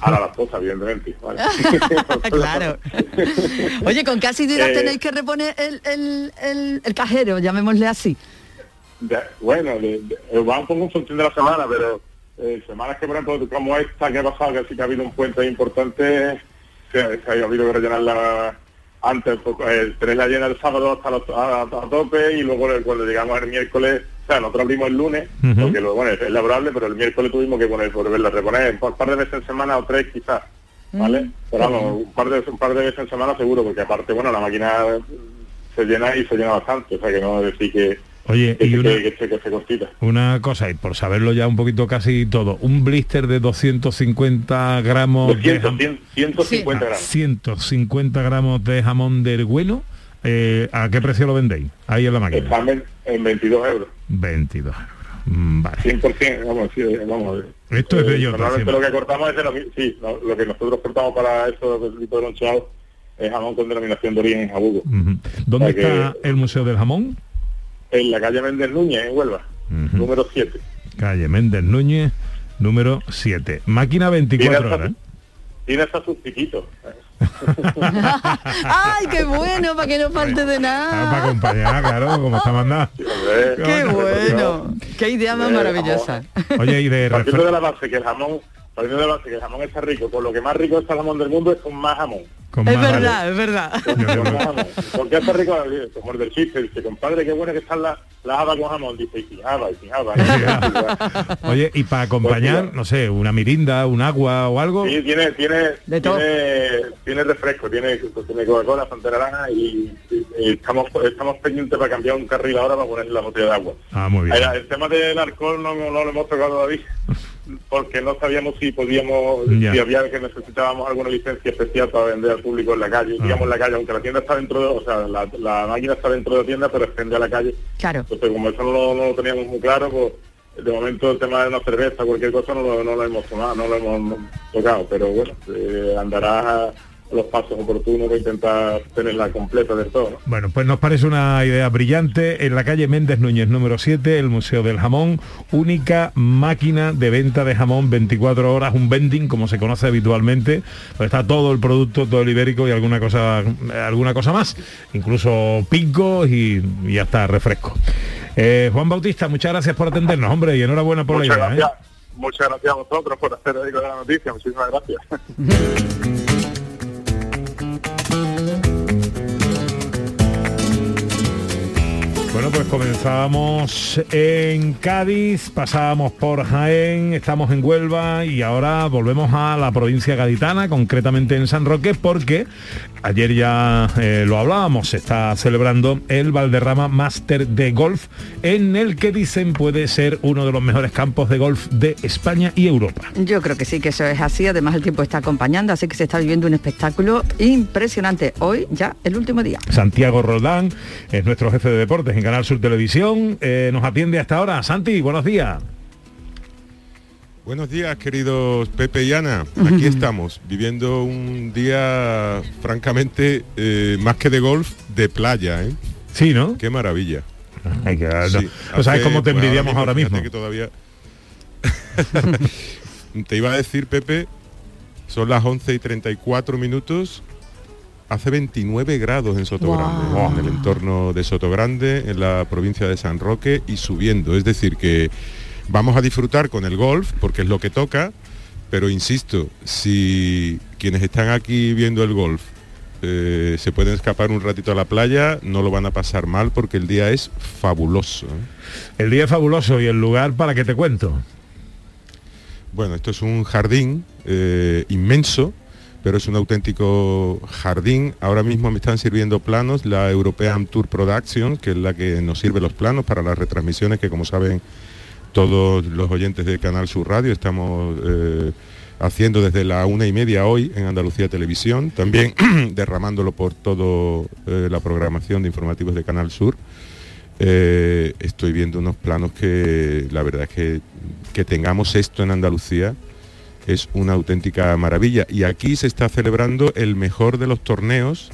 a la lactosa, evidentemente. ¿vale? claro. Oye, ¿con qué asiduidad Eh, tenéis que reponer el, el- el- el cajero, llamémosle así? De- bueno, de- de- eh, va un poco en función de la semana, pero eh, semanas que, por ejemplo, como esta que ha pasado, que sí que ha habido un puente importante, se, se ha habido que rellenarla antes, pues, eh, tenerla llena el sábado hasta los- a, a tope y luego el- cuando llegamos el miércoles, o sea, nosotros abrimos el lunes, porque lo, bueno, es laborable, pero el miércoles tuvimos que poner, volverla a reponer, un par de veces en semana o tres quizás, ¿vale? Pero vamos, un par, de, un par de veces en semana seguro, porque aparte, bueno, la máquina se llena y se llena bastante, o sea que no decir que Oye, que, y una, que se, que se constita. una cosa, y por saberlo ya un poquito casi todo, un blister de 250 gramos de 200, jamón, 100, 150 Ah, gramos. 150 gramos de jamón del bueno, eh, ¿a qué precio lo vendéis? Ahí en la máquina. En, en 22 euros. 22 euros. Mm, Vale. 100%, vamos, sí, eh, vamos. eh, Esto es bellota, Normalmente siempre. lo que cortamos es de lo, sí, lo, lo que nosotros cortamos para eso, ese tipo de loncheado, es jamón con denominación de origen jabugo. Ujú. ¿Dónde O sea que- está el Museo del Jamón? En la calle Méndez Núñez, en Huelva, Ujú. número 7. Calle Méndez Núñez, número 7. Máquina 24 Tiene horas. Hasta, tiene hasta sus piquitos. ¡Ay, qué bueno! Para que no falte de Ah, para nada. acompañar, claro, como está mandado. ¡Qué bueno! ¡Qué idea más Eh, maravillosa! Oye, y de Partiendo refre- de la base que el jamón, partiendo de la base que el jamón está rico, por lo que más rico está el jamón del mundo es con más jamón. con Es más- verdad, es verdad. Con más jamón. ¿Por qué está rico? Como el del chiste, dice, compadre, qué bueno que están las las habas con jamón. Dice, y sin haba, y sin haba. Oye, y para acompañar, no sé, una mirinda, un agua o algo. Sí, tiene, tiene, De tiene, tiene refresco, tiene, tiene Coca-Cola, Fanta Naranja y, y- y estamos, estamos pendientes para cambiar un carril ahora para poner la botella de agua. Ah, muy bien. El, el tema del alcohol no, no lo hemos tocado todavía porque no sabíamos si podíamos, Ya. si había que necesitábamos alguna licencia especial para vender al público en la calle, digamos en la calle, aunque la tienda está dentro de, o sea, la, la máquina está dentro de la tienda, pero extende a la calle. Claro. Entonces, como eso no lo, no lo teníamos muy claro, pues de momento el tema de una cerveza, cualquier cosa, no lo, no lo hemos tomado, no lo hemos tocado, pero bueno, eh, andará a los pasos oportunos para intentar tenerla completa del todo. ¿no? Bueno, pues nos parece una idea brillante. En la calle Méndez Núñez número 7, el Museo del Jamón, única máquina de venta de jamón 24 horas, un vending como se conoce habitualmente. Pues está todo el producto, todo el ibérico y alguna cosa, alguna cosa más, incluso picos y, y hasta refresco. Eh, Juan Bautista, muchas gracias por atendernos, hombre, y enhorabuena por Muchas la idea. ¿eh? gracias. Muchas gracias a vosotros por hacer de la noticia. Muchísimas gracias. Bueno, pues comenzábamos en Cádiz, pasábamos por Jaén, estamos en Huelva y ahora volvemos a la provincia gaditana, concretamente en San Roque, porque ayer ya eh, lo hablábamos, se está celebrando el Valderrama Master de Golf, en el que dicen puede ser uno de los mejores campos de golf de España y Europa. Yo creo que sí, que eso es así. Además el tiempo está acompañando, así que se está viviendo un espectáculo impresionante. Hoy ya el último día. Santiago Roldán es nuestro jefe de deportes en Canal Sur Televisión, eh, nos atiende hasta ahora. Santi, buenos días. Buenos días, queridos Pepe y Ana. Aquí estamos, viviendo un día, francamente, eh, más que de golf, de playa, ¿eh? Sí, ¿no? Qué maravilla. Ay, que- no- Sí, no sabes cómo te pues, envidiamos ahora fíjate mismo. que todavía... te iba a decir, Pepe, son las 11 y 34 minutos. Hace 29 grados en Sotogrande, en el entorno de Sotogrande, en la provincia de San Roque y subiendo. Es decir, que vamos a disfrutar con el golf, porque es lo que toca, pero insisto, si quienes están aquí viendo el golf eh, se pueden escapar un ratito a la playa, no lo van a pasar mal porque el día es fabuloso. ¿eh? El día es fabuloso y el lugar para que te cuento. Bueno, esto es un jardín eh, inmenso, pero es un auténtico jardín. Ahora mismo me están sirviendo planos la European Tour Production, que es la que nos sirve los planos para las retransmisiones que, como saben todos los oyentes de Canal Sur Radio, estamos eh, haciendo desde la una y media hoy en Andalucía Televisión, también derramándolo por toda la programación de informativos de Canal Sur. Eh, estoy viendo unos planos que la verdad es que que tengamos esto en Andalucía es una auténtica maravilla. Y aquí se está celebrando el mejor de los torneos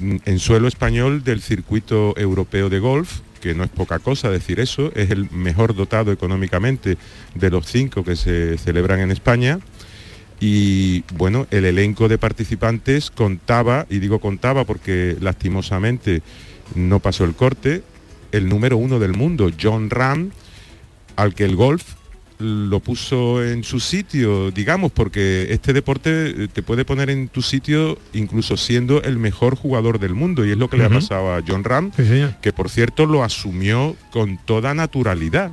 mm, en suelo español del circuito europeo de golf, que no es poca cosa decir eso, es el mejor dotado económicamente de los cinco que se celebran en España. Y bueno, el elenco de participantes contaba, y digo contaba porque lastimosamente no pasó el corte, el número uno del mundo, John Ram, al que el golf lo puso en su sitio, digamos, porque este deporte eh, te puede poner en tu sitio incluso siendo el mejor jugador del mundo y es lo que le ha pasado a John Ram, Sí, que por cierto lo asumió con toda naturalidad.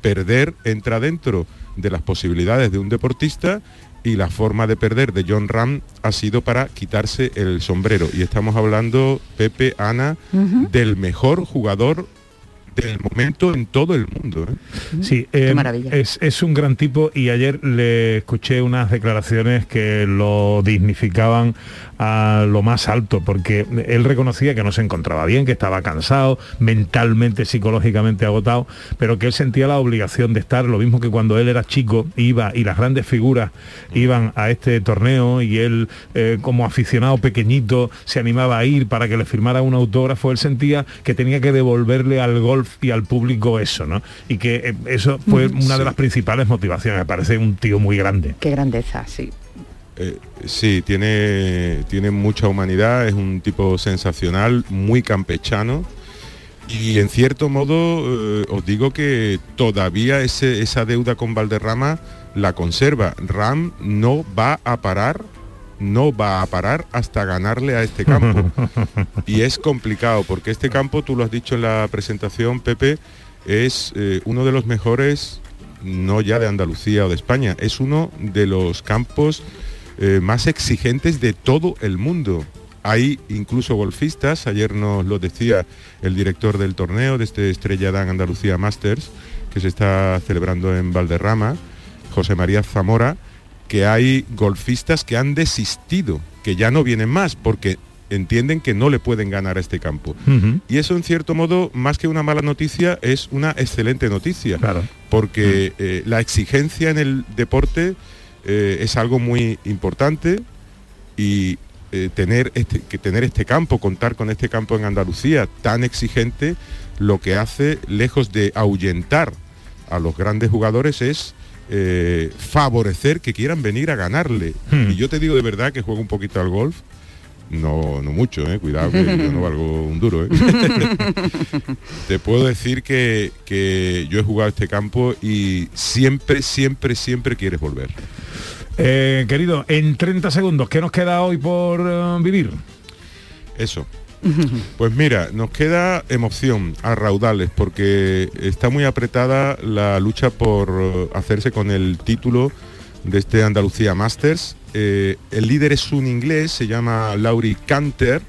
Perder entra dentro de las posibilidades de un deportista y la forma de perder de John Ram ha sido para quitarse el sombrero. Y estamos hablando, Pepe, Ana, del mejor jugador del momento en todo el mundo. ¿eh? Sí, eh, Es, es un gran tipo y ayer le escuché unas declaraciones que lo dignificaban a lo más alto, porque él reconocía que no se encontraba bien, que estaba cansado, mentalmente, psicológicamente agotado, pero que él sentía la obligación de estar, lo mismo que cuando él era chico, iba y las grandes figuras iban a este torneo y él eh, como aficionado pequeñito se animaba a ir para que le firmara un autógrafo, él sentía que tenía que devolverle al golf y al público eso, ¿no? Y que eh, eso fue Mm. una de las principales motivaciones, me parece un tío muy grande. Qué grandeza, sí. Eh, sí, tiene, tiene mucha humanidad, es un tipo sensacional, muy campechano. Y en cierto modo eh, os digo que todavía ese- esa deuda con Valderrama la conserva. Ram no va a parar, no va a parar hasta ganarle a este campo. y es complicado porque este campo, tú lo has dicho en la presentación, Pepe, es eh, uno de los mejores, no ya de Andalucía o de España, es uno de los campos eh, más exigentes de todo el mundo. Hay incluso golfistas, ayer nos lo decía el director del torneo de este Estrella Dan Andalucía Masters, que se está celebrando en Valderrama, José María Zamora, que hay golfistas que han desistido, que ya no vienen más, porque entienden que no le pueden ganar a este campo. Y eso en cierto modo, más que una mala noticia, es una excelente noticia. Porque eh, la exigencia en el deporte eh, es algo muy importante y eh, tener, este, que tener este campo, contar con este campo en Andalucía tan exigente, lo que hace, lejos de ahuyentar a los grandes jugadores, es eh, favorecer que quieran venir a ganarle. Hmm. Y yo te digo de verdad que juego un poquito al golf No, no mucho, ¿eh? cuidado que yo no valgo un duro. ¿eh? Te puedo decir que, que yo he jugado este campo y siempre, siempre, siempre quieres volver. Eh, querido, en 30 segundos, ¿qué nos queda hoy por vivir? Eso. Pues mira, nos queda emoción a raudales porque está muy apretada la lucha por eh, hacerse con el título de este Andalucía Masters. Eh, el líder es un inglés, se llama Laurie Canter.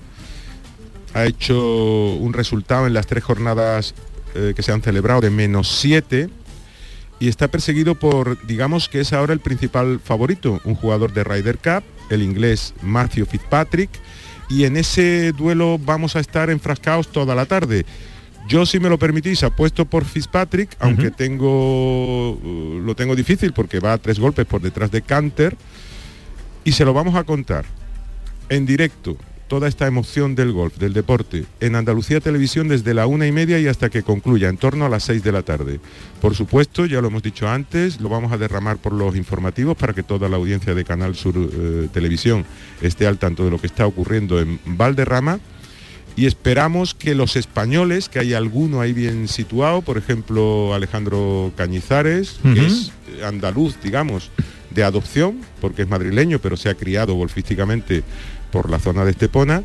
Ha hecho un resultado en las tres jornadas eh, que se han celebrado de menos 7 y está perseguido por, digamos que es ahora el principal favorito, un jugador de Ryder Cup, el inglés Matthew Fitzpatrick, y en ese duelo vamos a estar enfrascados toda la tarde. Yo, si me lo permitís, apuesto por Fitzpatrick, aunque tengo uh, lo tengo difícil porque va a tres golpes por detrás de Canter, y se lo vamos a contar en directo toda esta emoción del golf, del deporte, en Andalucía Televisión desde la una y media y hasta que concluya, en torno a las seis de la tarde. Por supuesto, ya lo hemos dicho antes, lo vamos a derramar por los informativos para que toda la audiencia de Canal Sur eh, Televisión esté al tanto de lo que está ocurriendo en Valderrama. Y esperamos que los españoles, que hay alguno ahí bien situado, por ejemplo Alejandro Cañizares, que es andaluz, digamos, de adopción, porque es madrileño, pero se ha criado golfísticamente por la zona de Estepona,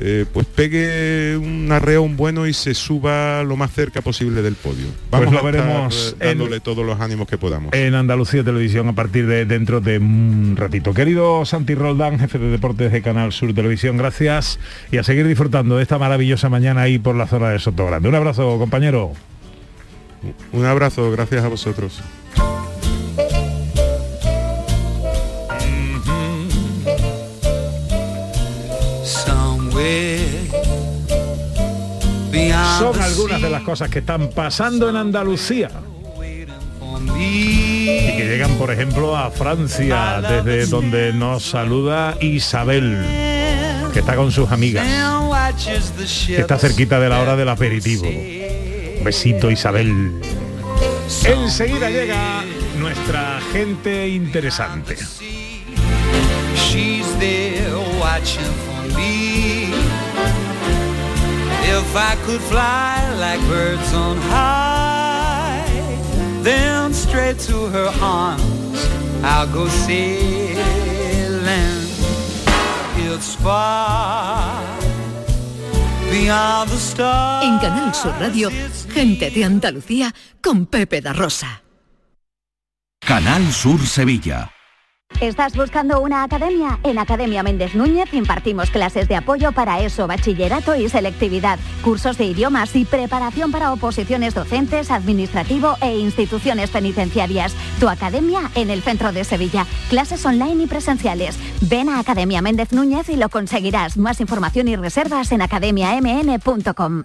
eh, pues pegue un arreón bueno y se suba lo más cerca posible del podio. Vamos Pues lo a estar, veremos eh, dándole todos los ánimos que podamos. En Andalucía Televisión a partir de dentro de un ratito. Querido Santi Roldán, jefe de deportes de Canal Sur Televisión, gracias y a seguir disfrutando de esta maravillosa mañana ahí por la zona de Soto Grande. Un abrazo, compañero. Un abrazo, gracias a vosotros. Son algunas de las cosas que están pasando en Andalucía. Y que llegan, por ejemplo, a Francia, desde donde nos saluda Isabel, que está con sus amigas, que está cerquita de la hora del aperitivo. Un besito, Isabel. Enseguida llega nuestra gente interesante. If I could fly like birds on high, then straight to her arms I'll go sailing. It's far beyond the stars. En Canal Sur Radio, gente de Andalucía con Pepe da Rosa. Canal Sur Sevilla. ¿Estás buscando una academia? En Academia Méndez Núñez impartimos clases de apoyo para eso, bachillerato y selectividad, cursos de idiomas y preparación para oposiciones docentes, administrativo e instituciones penitenciarias. Tu academia en el centro de Sevilla. Clases online y presenciales. Ven a Academia Méndez Núñez y lo conseguirás. Más información y reservas en academiamn.com.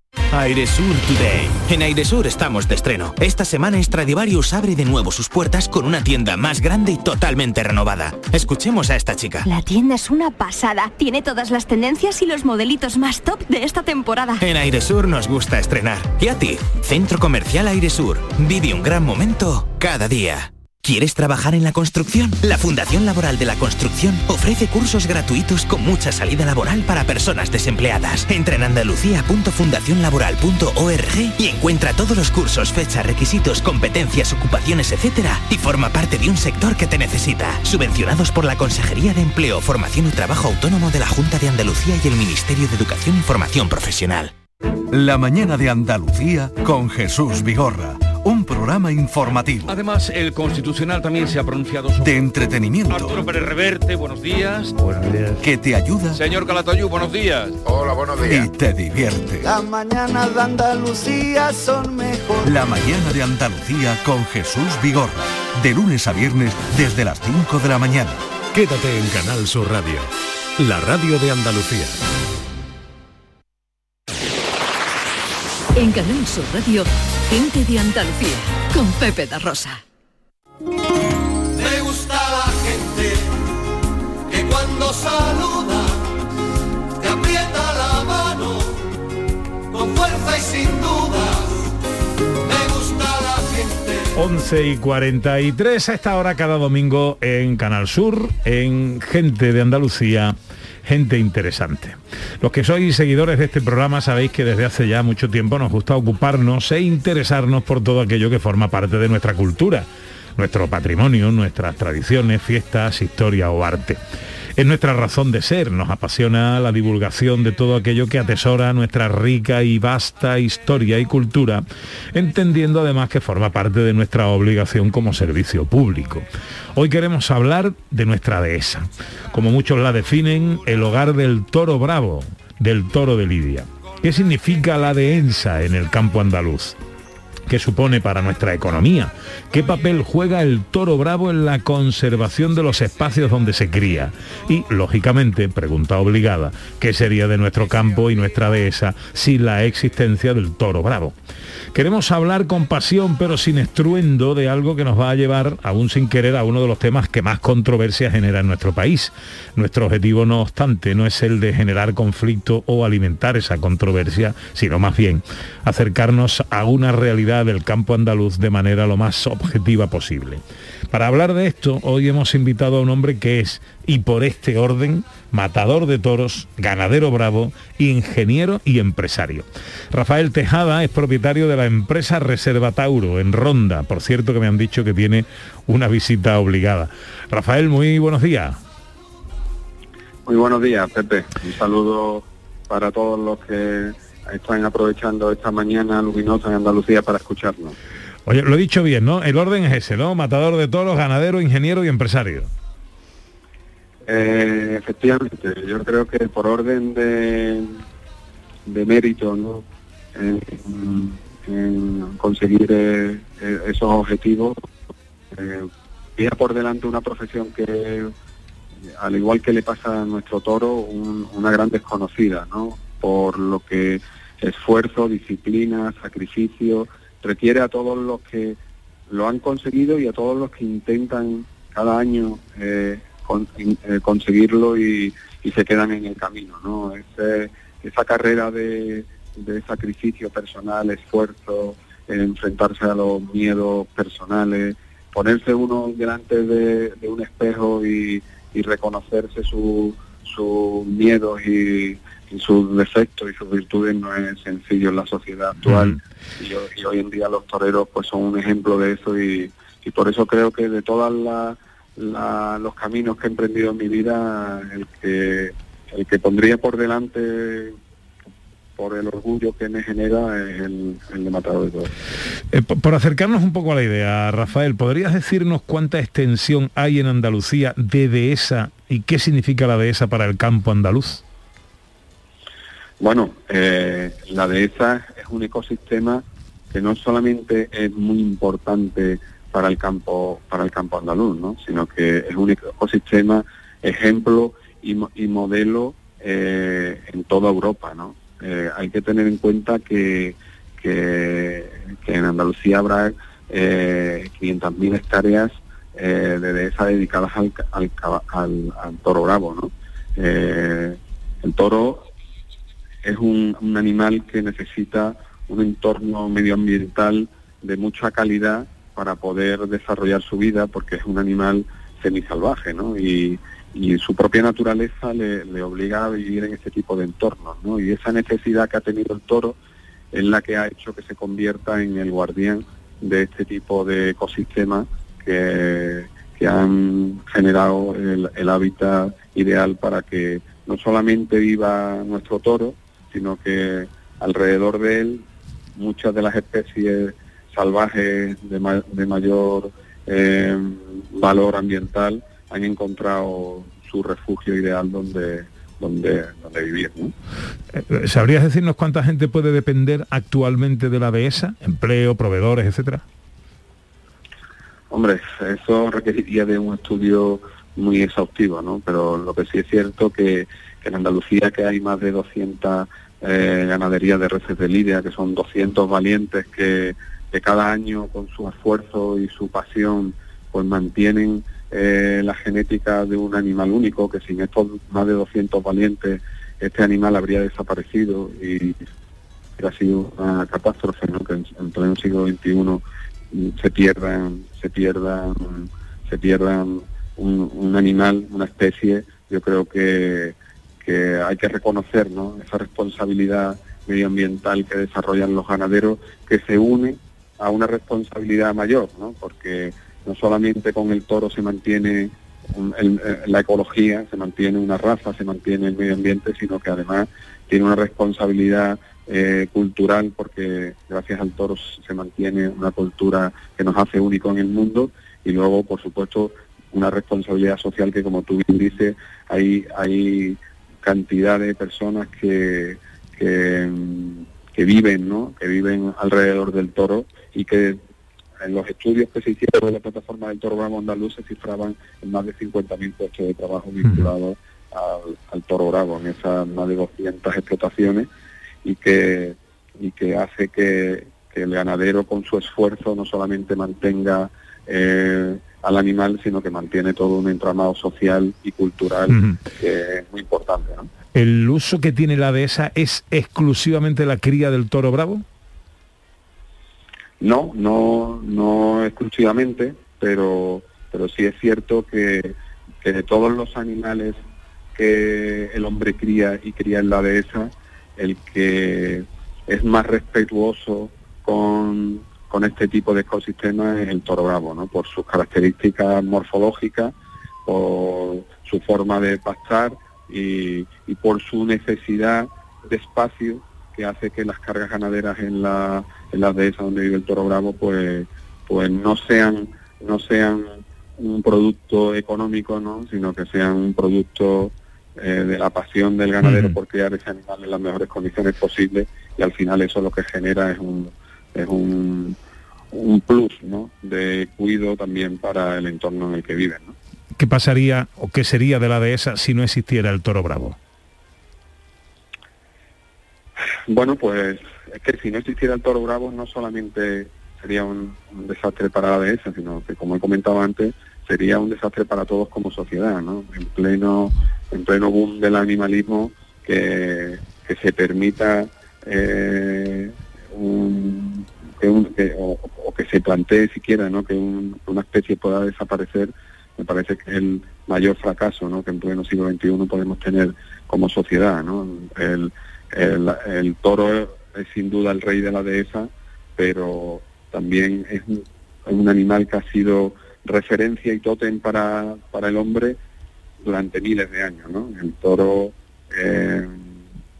Airesur Today. En Airesur estamos de estreno. Esta semana Stradivarius abre de nuevo sus puertas con una tienda más grande y totalmente renovada. Escuchemos a esta chica. La tienda es una pasada. Tiene todas las tendencias y los modelitos más top de esta temporada. En Airesur nos gusta estrenar. ¿Y a ti? Centro Comercial Airesur. Vive un gran momento cada día. ¿Quieres trabajar en la construcción? La Fundación Laboral de la Construcción ofrece cursos gratuitos con mucha salida laboral para personas desempleadas. Entra en andalucía.fundacionlaboral.org y encuentra todos los cursos, fechas, requisitos, competencias, ocupaciones, etcétera, y forma parte de un sector que te necesita. Subvencionados por la Consejería de Empleo, Formación y Trabajo Autónomo de la Junta de Andalucía y el Ministerio de Educación y Formación Profesional. La mañana de Andalucía con Jesús Vigorra. Un programa informativo. Además, el Constitucional también se ha pronunciado sobre... De entretenimiento. Arturo Pérez Reverte, buenos días. Buenos días. Que te ayuda. Señor Calatayú, buenos días. Hola, buenos Y te divierte. Las mañanas de Andalucía son mejor. La mañana de Andalucía con Jesús Vigorra. De lunes a viernes desde las 5 de la mañana. Quédate en Canal Sur Radio, la radio de Andalucía. En Canal Sur Radio, gente de Andalucía con Pepe da Rosa. Me gusta la gente que cuando saluda te aprieta la mano con fuerza y sin dudas. Me gusta la gente. 11 y 43 a esta hora cada domingo en Canal Sur, en Gente de Andalucía, gente interesante. Los que sois seguidores de este programa sabéis que desde hace ya mucho tiempo nos gusta ocuparnos e interesarnos por todo aquello que forma parte de nuestra cultura, nuestro patrimonio, nuestras tradiciones, fiestas, historia o arte. Es nuestra razón de ser, nos apasiona la divulgación de todo aquello que atesora nuestra rica y vasta historia y cultura, entendiendo además que forma parte de nuestra obligación como servicio público. Hoy queremos hablar de nuestra dehesa, como muchos la definen, el hogar del toro bravo, del toro de Lidia. ¿Qué significa la dehesa en el campo andaluz? ¿Qué supone para nuestra economía? ¿Qué papel juega el toro bravo en la conservación de los espacios donde se cría? Y, lógicamente, pregunta obligada, ¿qué sería de nuestro campo y nuestra dehesa sin la existencia del toro bravo? Queremos hablar con pasión pero sin estruendo de algo que nos va a llevar, aún sin querer, a uno de los temas que más controversia genera en nuestro país. Nuestro objetivo, no obstante, no es el de generar conflicto o alimentar esa controversia, sino más bien acercarnos a una realidad del campo andaluz de manera lo más objetiva posible. Para hablar de esto, hoy hemos invitado a un hombre que es, y por este orden, matador de toros, ganadero bravo, ingeniero y empresario. Rafael Tejada es propietario de la empresa Reserva Tauro en Ronda. Por cierto que me han dicho que tiene una visita obligada. Rafael, muy buenos días. Muy buenos días, Pepe. Un saludo para todos los que están aprovechando esta mañana luminosa en Andalucía para escucharnos. Oye, lo he dicho bien, ¿no? El orden es ese, ¿no? Matador de toros, ganadero, ingeniero y empresario. Eh, efectivamente, yo creo que por orden de, de mérito, ¿no? En, en conseguir eh, eh, esos objetivos, eh, queda por delante una profesión que, al igual que le pasa a nuestro toro, un- una gran desconocida, ¿no? Por lo que esfuerzo, disciplina, sacrificio, requiere a todos los que lo han conseguido y a todos los que intentan cada año eh, eh, conseguirlo y, se quedan en el camino, ¿no? Ese- esa carrera de, sacrificio personal, esfuerzo, enfrentarse a los miedos personales, ponerse uno delante de, un espejo y, reconocerse su- sus miedos y, y sus defectos y sus virtudes no es sencillo en la sociedad actual y, ho- y hoy en día los toreros pues son un ejemplo de eso y, y por eso creo que de todos los caminos que he emprendido en mi vida el que el que pondría por delante por el orgullo que me genera es el, el de matador de toros. Eh, por, por acercarnos un poco a la idea, Rafael, ¿podrías decirnos cuánta extensión hay en Andalucía de dehesa y qué significa la dehesa para el campo andaluz? Bueno, eh, la dehesa es un ecosistema que no solamente es muy importante para el campo para el campo andaluz, ¿no? sino que es un ecosistema ejemplo y, y modelo eh, en toda Europa. ¿no? Eh, hay que tener en cuenta que, que, en Andalucía habrá eh, 500.000 hectáreas eh, de dehesa dedicadas al, al, al- toro bravo. ¿no? Eh, el toro es un, un animal que necesita un entorno medioambiental de mucha calidad para poder desarrollar su vida porque es un animal semisalvaje, ¿no? Y, y su propia naturaleza le, obliga a vivir en este tipo de entornos, ¿no? Y esa necesidad que ha tenido el toro es la que ha hecho que se convierta en el guardián de este tipo de ecosistemas que, que han generado el hábitat ideal para que no solamente viva nuestro toro, sino que alrededor de él muchas de las especies salvajes de, ma- de mayor eh, valor ambiental han encontrado su refugio ideal donde donde, donde vivir. ¿no? Eh, ¿Sabrías decirnos cuánta gente puede depender actualmente de la dehesa? Empleo, proveedores, etcétera. Hombre, eso requeriría de un estudio muy exhaustivo, ¿no? Pero lo que sí es cierto que, que en Andalucía que hay más de 200 eh, ganaderías de reses de lidia, que son 200 valientes que, que cada año con su esfuerzo y su pasión pues mantienen eh, la genética de un animal único, que sin estos más de 200 valientes este animal habría desaparecido y ha sido una catástrofe, ¿no? que en, en pleno siglo XXI mm, se pierdan, se pierdan, se pierdan un, un animal, una especie, yo creo que, que hay que reconocer ¿no? esa responsabilidad medioambiental que desarrollan los ganaderos, que se une a una responsabilidad mayor, ¿no? porque no solamente con el toro se mantiene eh, la ecología, se mantiene una raza, se mantiene el medio ambiente, sino que además tiene una responsabilidad eh, cultural, porque gracias al toro se mantiene una cultura que nos hace único en el mundo, y luego, por supuesto, una responsabilidad social que, como tú bien dices, hay, hay cantidad de personas que, que, que viven, ¿no? que viven alrededor del toro y que en los estudios que se hicieron de la plataforma del toro bravo andaluz se cifraban en más de 50.000 puestos de trabajo vinculados al, al toro bravo, en esas más de 200 explotaciones y que, y que hace que, que el ganadero con su esfuerzo no solamente mantenga eh, al animal, sino que mantiene todo un entramado social y cultural que es muy importante. ¿no? ¿El uso que tiene la dehesa es exclusivamente la cría del toro bravo? No, no, no exclusivamente, pero, pero sí es cierto que, que de todos los animales que el hombre cría y cría en la dehesa, el que es más respetuoso con, con este tipo de ecosistemas es el toro bravo, ¿no? Por sus características morfológicas, por su forma de pastar y, y por su necesidad de espacio que hace que las cargas ganaderas en la en las dehesas donde vive el toro bravo pues pues no sean no sean un producto económico no sino que sean un producto eh, de la pasión del ganadero Ujú. por criar ese animal en las mejores condiciones posibles y al final eso lo que genera es un es un un plus no de cuido también para el entorno en el que viven ¿no? ¿Qué pasaría o qué sería de la dehesa si no existiera el toro bravo? Bueno, pues es que si no existiera el toro bravo no solamente sería un, un desastre para la dehesa, sino que como he comentado antes, sería un desastre para todos como sociedad, ¿no? En pleno, en pleno boom del animalismo, que, que se permita eh, un- que o, que se plantee siquiera, ¿no? Que un- una especie pueda desaparecer, me parece que es el mayor fracaso, ¿no? Que en pleno siglo XXI podemos tener como sociedad, ¿no? El, toro es sin duda el rey de la dehesa, pero también es un, es un animal que ha sido referencia y tótem para, para el hombre durante miles de años. ¿no? El toro eh,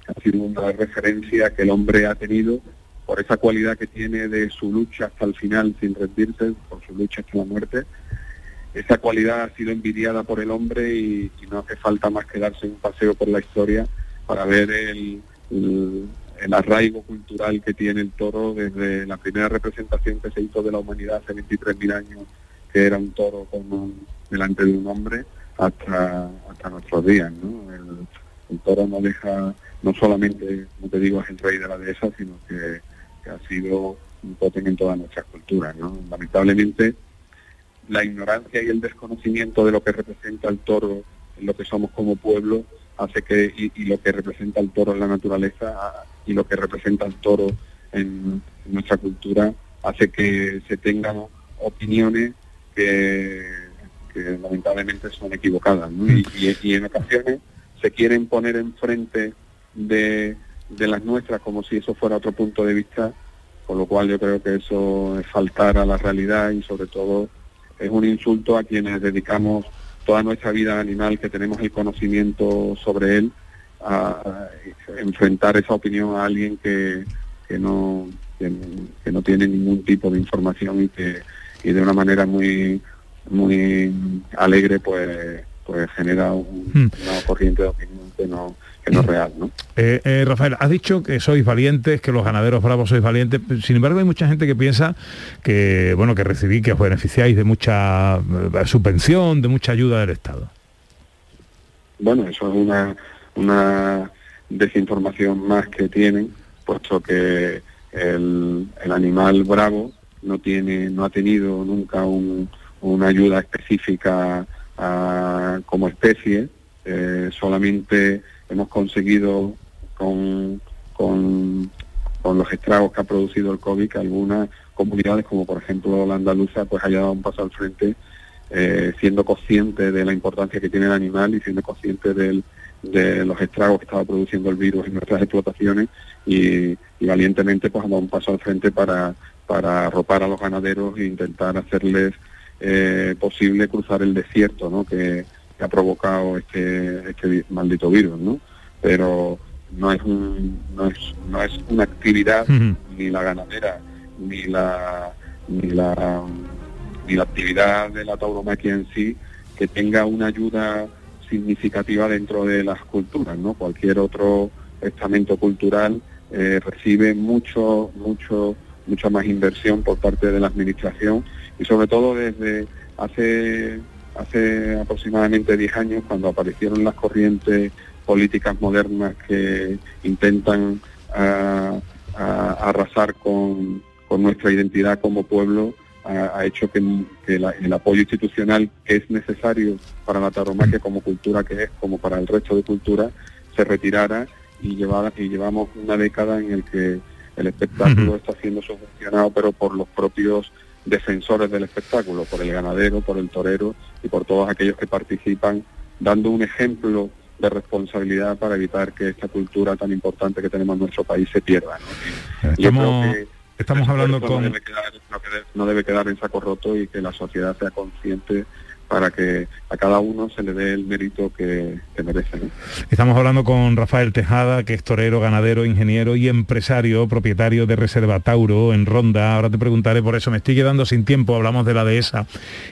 ha sido una referencia que el hombre ha tenido por esa cualidad que tiene de su lucha hasta el final sin rendirse, por su lucha hasta la muerte. Esa cualidad ha sido envidiada por el hombre y, no hace falta más que darse un paseo por la historia para ver el, arraigo cultural que tiene el toro desde la primera representación que se hizo de la humanidad hace 23.000 años, que era un toro con un- delante de un hombre, hasta, hasta nuestros días. El, el toro no deja, no solamente, como te digo, es el rey de la dehesa, sino que, que ha sido un tótem en todas nuestras culturas. Lamentablemente, la ignorancia y el desconocimiento de lo que representa el toro en lo que somos como pueblo hace que y, lo que representa el toro en la naturaleza ah, y lo que representa el toro en, nuestra cultura hace que se tengan opiniones que, lamentablemente son equivocadas ¿no? y- y en ocasiones se quieren poner enfrente de, de las nuestras como si eso fuera otro punto de vista con lo cual yo creo que eso es faltar a la realidad y sobre todo es un insulto a quienes dedicamos toda nuestra vida al animal, que tenemos el conocimiento sobre él, a, a enfrentar esa opinión a alguien que, que no que, que no tiene ningún tipo de información y que y de una manera muy muy alegre pues pues genera un- Hmm. una corriente de opinión que no que no es real, ¿no? Eh, eh, Rafael, has dicho que sois valientes, que los ganaderos bravos sois valientes. Sin embargo, hay mucha gente que piensa que, bueno, que recibí, que os beneficiáis de mucha eh, subvención, de mucha ayuda del Estado. Bueno, eso es una, una desinformación más que tienen, puesto que el, el animal bravo no tiene, no ha tenido nunca un- una ayuda específica a- como especie. Eh, solamente hemos conseguido con, con, con los estragos que ha producido el COVID que algunas comunidades, como por ejemplo la andaluza, pues haya dado un paso al frente, eh, siendo consciente de la importancia que tiene el animal y siendo consciente de los estragos que estaba produciendo el virus en nuestras explotaciones y, valientemente pues han dado un paso al frente para, para arropar a los ganaderos e intentar hacerles eh, posible cruzar el desierto ¿no? que, que ha provocado este, este maldito virus, ¿no? Pero no es, un, no es, no es una actividad ni la ganadera ni la ni la ni la actividad de la tauromaquia en sí que tenga una ayuda significativa dentro de las culturas, ¿no? Cualquier otro estamento cultural eh, recibe mucho, mucho, mucha más inversión por parte de la administración y sobre todo desde hace hace aproximadamente 10 años cuando aparecieron las corrientes políticas modernas que intentan ah, ah, arrasar con, con nuestra identidad como pueblo ha, ha hecho que, que la- el apoyo institucional que es necesario para la tauromaquia como cultura que es, como para el resto de culturas, se retirara y, llevara, y llevamos una década en el que el espectáculo está siendo subvencionado, pero por los propios defensores del espectáculo, por el ganadero, por el torero y por todos aquellos que participan, dando un ejemplo de responsabilidad para evitar que esta cultura tan importante que tenemos en nuestro país se pierda. ¿no? Y yo Estamos, creo que estamos hablando con... No debe, quedar, no no debe quedar en saco roto y que la sociedad sea consciente para que a cada uno se le dé el mérito que, que merece. ¿no? Estamos hablando con Rafael Tejada, que es torero, ganadero, ingeniero y empresario, propietario de Reserva Tauro en Ronda. Ahora te preguntaré por eso, me estoy quedando sin tiempo, hablamos de la dehesa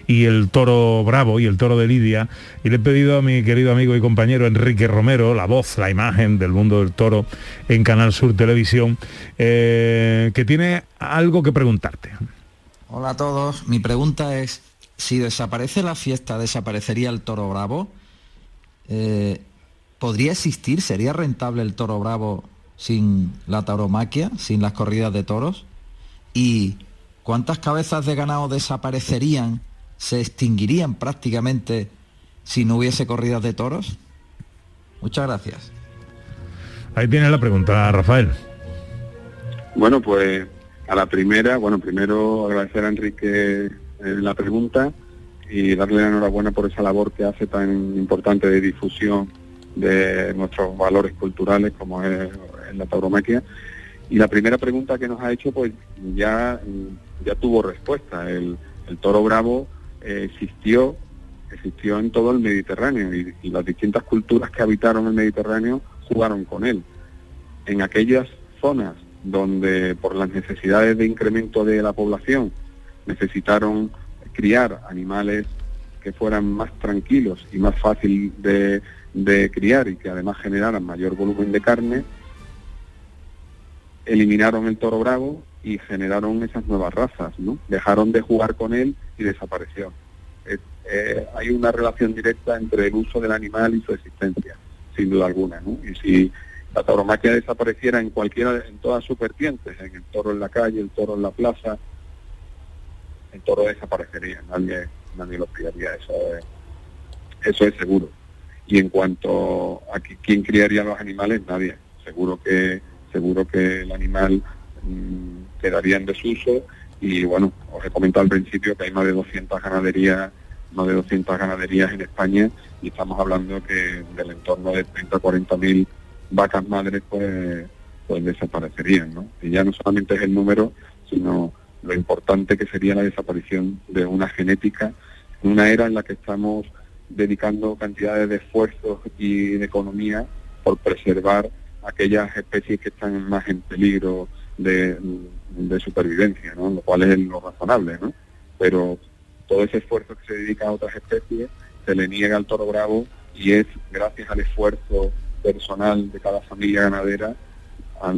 y el toro bravo y el toro de Lidia. Y le he pedido a mi querido amigo y compañero Enrique Romero, la voz, la imagen del mundo del toro en Canal Sur Televisión, eh, que tiene algo que preguntarte. Hola a todos, mi pregunta es, si desaparece la fiesta, ¿desaparecería el toro bravo? Eh, ¿Podría existir, sería rentable el toro bravo sin la tauromaquia, sin las corridas de toros? ¿Y cuántas cabezas de ganado desaparecerían, se extinguirían prácticamente si no hubiese corridas de toros? Muchas gracias. Ahí tienes la pregunta, Rafael. Bueno, pues a la primera, bueno, primero agradecer a Enrique la pregunta y darle la enhorabuena por esa labor que hace tan importante de difusión de nuestros valores culturales como es, es la tauromaquia. Y la primera pregunta que nos ha hecho, pues ya, ya tuvo respuesta. El, el toro bravo eh, existió, existió en todo el Mediterráneo y las distintas culturas que habitaron el Mediterráneo jugaron con él. En aquellas zonas donde por las necesidades de incremento de la población necesitaron criar animales que fueran más tranquilos y más fácil de, de criar y que además generaran mayor volumen de carne, eliminaron el toro bravo y generaron esas nuevas razas, ¿no? Dejaron de jugar con él y desapareció. Eh, hay una relación directa entre el uso del animal y su existencia, sin duda alguna. Y si la tauromaquia desapareciera en cualquiera, en todas sus vertientes, en el toro en la calle, el toro en la plaza, el toro desaparecería, nadie, nadie lo criaría, eso es, eso es seguro. Y en cuanto a qui- quién criaría los animales, nadie. Seguro que, seguro que el animal mm, quedaría en desuso y bueno, os he comentado al principio que hay más de 200 ganaderías, más de 200 ganaderías en España y estamos hablando que del entorno de 30 40 mil vacas madres pues, pues desaparecerían, ¿no? Y ya no solamente es el número, sino lo importante que sería la desaparición de una genética en una era en la que estamos dedicando cantidades de esfuerzos y de economía por preservar aquellas especies que están más en peligro de, supervivencia, ¿no? lo cual es lo razonable, ¿no? Pero todo ese esfuerzo que se dedica a otras especies se le niega al toro bravo y es gracias al esfuerzo personal de cada familia ganadera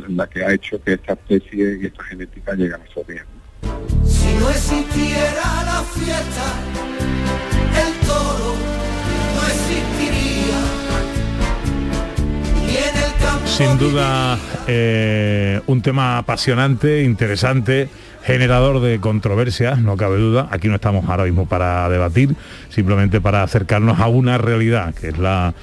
la que ha hecho que esta especie y esta genética llegue a nuestros días. Si no existiera la fiesta, el toro no existiría. Y en el campo Sin duda, eh, un tema apasionante, interesante, generador de controversias, no cabe duda. Aquí no estamos ahora mismo para debatir, simplemente para acercarnos a una realidad, que es la,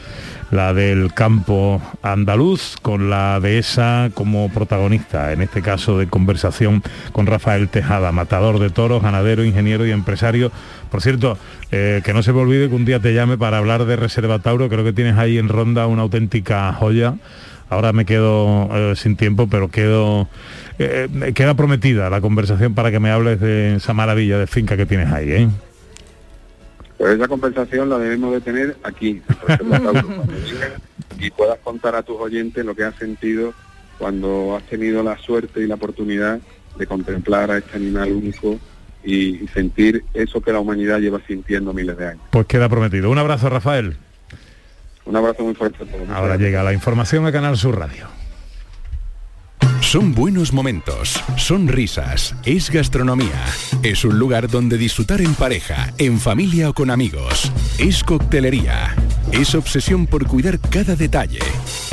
la del campo andaluz, con la dehesa como protagonista, en este caso de conversación con Rafael Tejada, matador de toros, ganadero, ingeniero y empresario. Por cierto, eh, que no se me olvide que un día te llame para hablar de Reserva Tauro, creo que tienes ahí en Ronda una auténtica joya. Ahora me quedo eh, sin tiempo, pero quedo eh, queda prometida la conversación para que me hables de esa maravilla de finca que tienes ahí. Pues esa conversación la debemos de tener aquí, en Tauro, y puedas contar a tus oyentes lo que has sentido cuando has tenido la suerte y la oportunidad de contemplar a este animal único y, sentir eso que la humanidad lleva sintiendo miles de años. Pues queda prometido. Un abrazo, Rafael. Un abrazo muy fuerte a todos. Ahora llega la información a Canal Sur Radio. Son buenos momentos, son risas, es gastronomía. Es un lugar donde disfrutar en pareja, en familia o con amigos. Es coctelería. Es obsesión por cuidar cada detalle.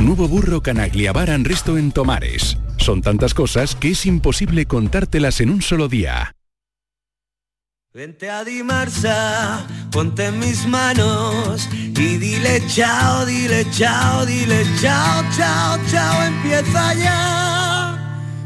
Nuevo burro Canaglia Bar and Resto en Tomares. Son tantas cosas que es imposible contártelas en un solo día. Vente a ponte mis manos y dile chao, dile chao, dile chao, chao, chao, empieza ya